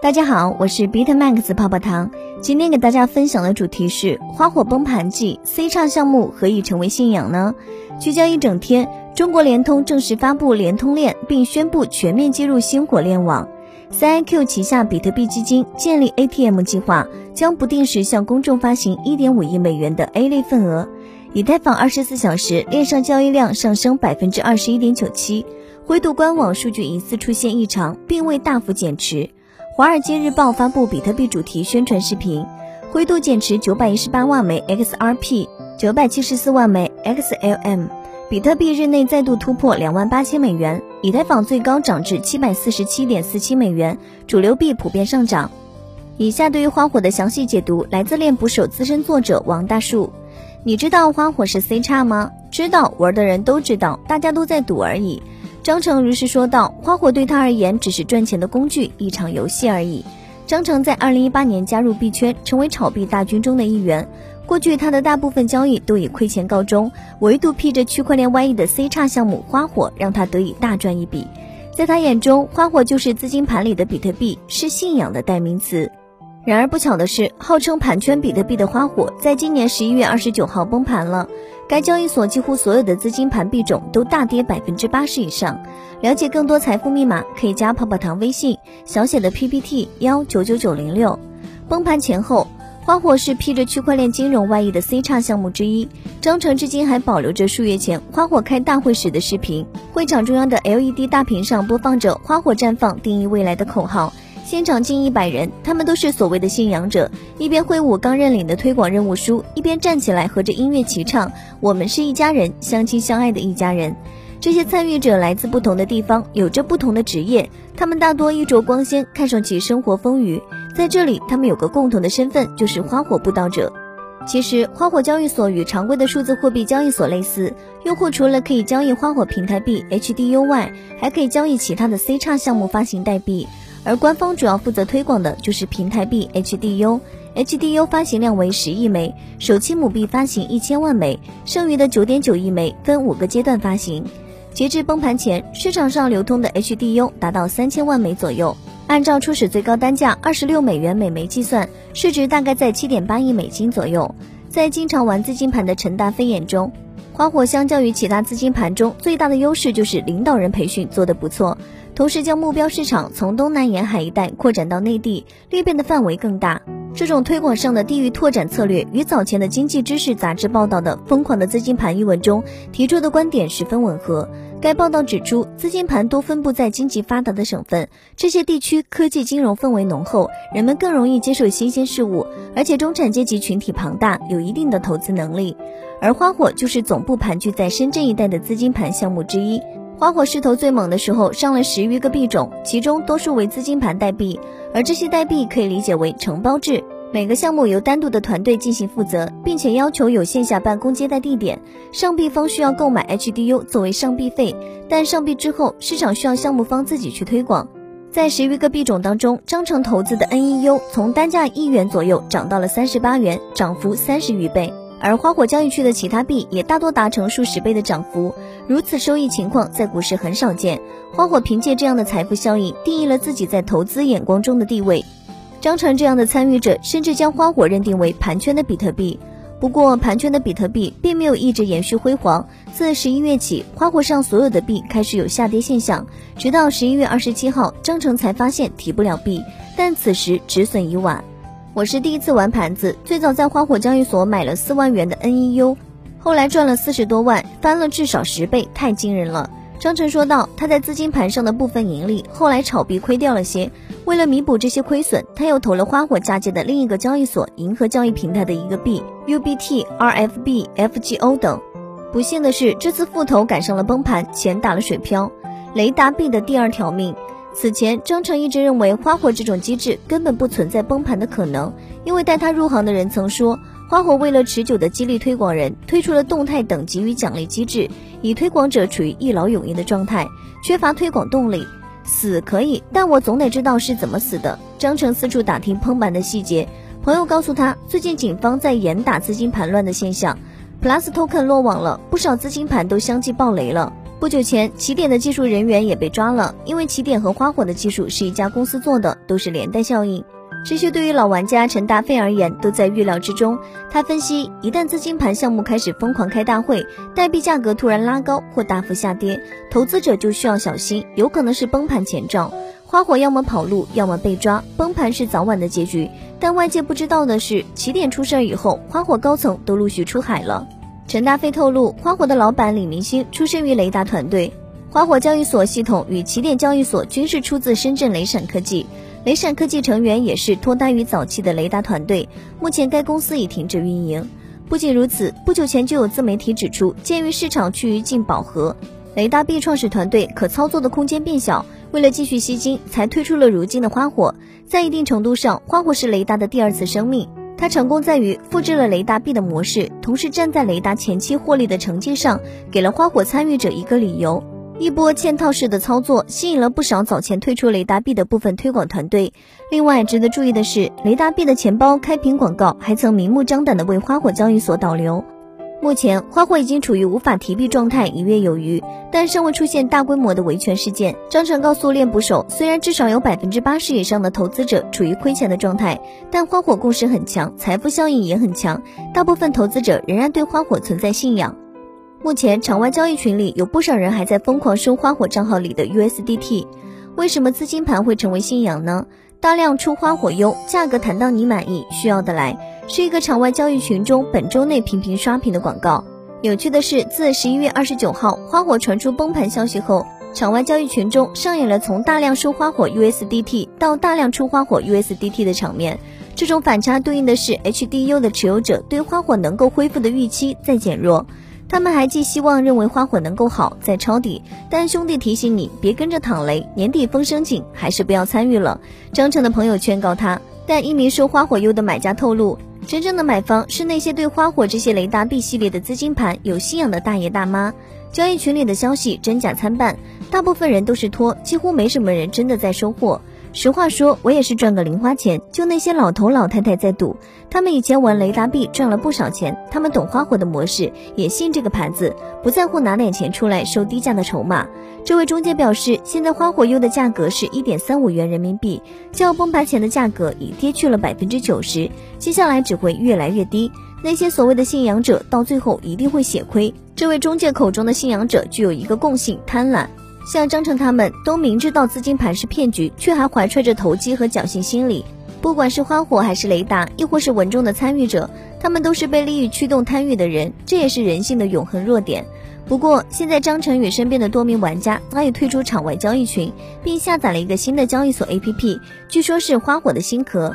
大家好，我是 Beat Max 泡泡糖。今天给大家分享的主题是花火崩盘季，C 叉项目何以成为信仰呢？聚焦一整天，中国联通正式发布联通链，并宣布全面接入星火链网。CIQ 旗下比特币基金建立 ATM 计划，将不定时向公众发行1.5亿美元的 A 类份额。以太坊二十四小时链上交易量上升百分之二十一点九七，灰度官网数据疑似出现异常，并未大幅减持。华尔街日报发布比特币主题宣传视频，灰度减持九百一十八万枚 XRP，九百七十四万枚 XLM。比特币日内再度突破两万八千美元，以太坊最高涨至七百四十七点四七美元，主流币普遍上涨。以下对于花火的详细解读来自链捕手资深作者王大树。你知道花火是 C 叉吗？知道，玩的人都知道，大家都在赌而已。张成如是说道：“花火对他而言只是赚钱的工具，一场游戏而已。”张成在二零一八年加入币圈，成为炒币大军中的一员。过去他的大部分交易都以亏钱告终，唯独披着区块链外衣的 C 叉项目花火，让他得以大赚一笔。在他眼中，花火就是资金盘里的比特币，是信仰的代名词。然而不巧的是，号称盘圈比特币的花火，在今年十一月二十九号崩盘了。该交易所几乎所有的资金盘币种都大跌百分之八十以上。了解更多财富密码，可以加泡泡糖微信，小写的 PPT 幺九九九零六。崩盘前后，花火是披着区块链金融外衣的 C 叉项目之一。张成至今还保留着数月前花火开大会时的视频，会场中央的 LED 大屏上播放着“花火绽放，定义未来的”口号。现场近一百人，他们都是所谓的信仰者，一边挥舞刚认领的推广任务书，一边站起来和着音乐齐唱：“我们是一家人，相亲相爱的一家人。”这些参与者来自不同的地方，有着不同的职业，他们大多衣着光鲜，看上去生活丰腴。在这里，他们有个共同的身份，就是花火布道者。其实，花火交易所与常规的数字货币交易所类似，用户除了可以交易花火平台币 HDU 外，还可以交易其他的 C 叉项目发行代币。而官方主要负责推广的就是平台币 HDU，HDU 发行量为十亿枚，首期母币发行一千万枚，剩余的九点九亿枚分五个阶段发行。截至崩盘前，市场上流通的 HDU 达到三千万枚左右，按照初始最高单价二十六美元每枚计算，市值大概在七点八亿美金左右。在经常玩资金盘的陈大飞眼中，花火相较于其他资金盘中最大的优势就是领导人培训做得不错。同时将目标市场从东南沿海一带扩展到内地，裂变的范围更大。这种推广上的地域拓展策略，与早前的经济知识杂志报道的“疯狂的资金盘”一文中提出的观点十分吻合。该报道指出，资金盘多分布在经济发达的省份，这些地区科技金融氛围浓厚，人们更容易接受新鲜事物，而且中产阶级群体庞大，有一定的投资能力。而花火就是总部盘踞在深圳一带的资金盘项目之一。花火势头最猛的时候，上了十余个币种，其中多数为资金盘代币，而这些代币可以理解为承包制，每个项目由单独的团队进行负责，并且要求有线下办公接待地点。上币方需要购买 HDU 作为上币费，但上币之后，市场需要项目方自己去推广。在十余个币种当中，章程投资的 NEU 从单价一元左右涨到了三十八元，涨幅三十余倍。而花火交易区的其他币也大多达成数十倍的涨幅，如此收益情况在股市很少见。花火凭借这样的财富效应，定义了自己在投资眼光中的地位。张成这样的参与者甚至将花火认定为盘圈的比特币。不过，盘圈的比特币并没有一直延续辉煌。自十一月起，花火上所有的币开始有下跌现象，直到十一月二十七号，张成才发现提不了币，但此时止损已晚。我是第一次玩盘子，最早在花火交易所买了四万元的 NEU，后来赚了四十多万，翻了至少十倍，太惊人了。张晨说道，他在资金盘上的部分盈利，后来炒币亏掉了些，为了弥补这些亏损，他又投了花火嫁接的另一个交易所银河交易平台的一个币 UBT、RFB、FGO 等。不幸的是，这次复投赶上了崩盘，钱打了水漂，雷达币的第二条命。此前，张成一直认为花火这种机制根本不存在崩盘的可能，因为带他入行的人曾说，花火为了持久的激励推广人，推出了动态等级与奖励机制，以推广者处于一劳永逸的状态，缺乏推广动力。死可以，但我总得知道是怎么死的。张成四处打听崩盘的细节，朋友告诉他，最近警方在严打资金盘乱的现象，Plus Token 落网了，不少资金盘都相继爆雷了。不久前，起点的技术人员也被抓了，因为起点和花火的技术是一家公司做的，都是连带效应。这些对于老玩家陈大飞而言都在预料之中。他分析，一旦资金盘项目开始疯狂开大会，代币价格突然拉高或大幅下跌，投资者就需要小心，有可能是崩盘前兆。花火要么跑路，要么被抓，崩盘是早晚的结局。但外界不知道的是，起点出事以后，花火高层都陆续出海了。陈大飞透露，花火的老板李明星出身于雷达团队，花火交易所系统与起点交易所均是出自深圳雷闪科技。雷闪科技成员也是脱胎于早期的雷达团队，目前该公司已停止运营。不仅如此，不久前就有自媒体指出，鉴于市场趋于近饱和，雷达币创始团队可操作的空间变小，为了继续吸金，才推出了如今的花火。在一定程度上，花火是雷达的第二次生命，它成功在于复制了雷达币的模式，同时站在雷达前期获利的成绩上，给了花火参与者一个理由。一波嵌套式的操作吸引了不少早前退出雷达币的部分推广团队。另外，值得注意的是，雷达币的钱包开屏广告还曾明目张胆地为花火交易所导流。目前，花火已经处于无法提币状态一月有余，但尚未出现大规模的维权事件。章程告诉链捕手，虽然至少有百分之八十以上的投资者处于亏钱的状态，但花火共识很强，财富效应也很强，大部分投资者仍然对花火存在信仰。目前场外交易群里有不少人还在疯狂收花火账号里的 USDT，为什么资金盘会成为信仰呢？大量出花火优，价格谈到你满意，需要的来，是一个场外交易群中本周内频频刷屏的广告。有趣的是，自十一月二十九号花火传出崩盘消息后，场外交易群中上演了从大量收花火 USDT 到大量出花火 USDT 的场面。这种反差对应的是 HDU 的持有者对花火能够恢复的预期在减弱。他们还寄希望认为花火能够好再抄底，但兄弟提醒你别跟着躺雷，年底风声紧，还是不要参与了。张成的朋友劝告他，但一名收花火优的买家透露，真正的买方是那些对花火这些雷达币系列的资金盘有信仰的大爷大妈。交易群里的消息真假参半，大部分人都是托，几乎没什么人真的在收货。实话说，我也是赚个零花钱。就那些老头老太太在赌，他们以前玩雷达币赚了不少钱，他们懂花火的模式，也信这个盘子，不在乎拿点钱出来收低价的筹码。这位中介表示，现在花火优的价格是一点三五元人民币，较崩盘前的价格已跌去了百分之九十，接下来只会越来越低。那些所谓的信仰者，到最后一定会血亏。这位中介口中的信仰者具有一个共性：贪婪。像张成他们都明知道资金盘是骗局，却还怀揣着投机和侥幸心理。不管是花火还是雷达，亦或是文中的参与者，他们都是被利益驱动贪欲的人，这也是人性的永恒弱点。不过，现在张成与身边的多名玩家早已退出场外交易群，并下载了一个新的交易所 APP，据说是花火的新壳。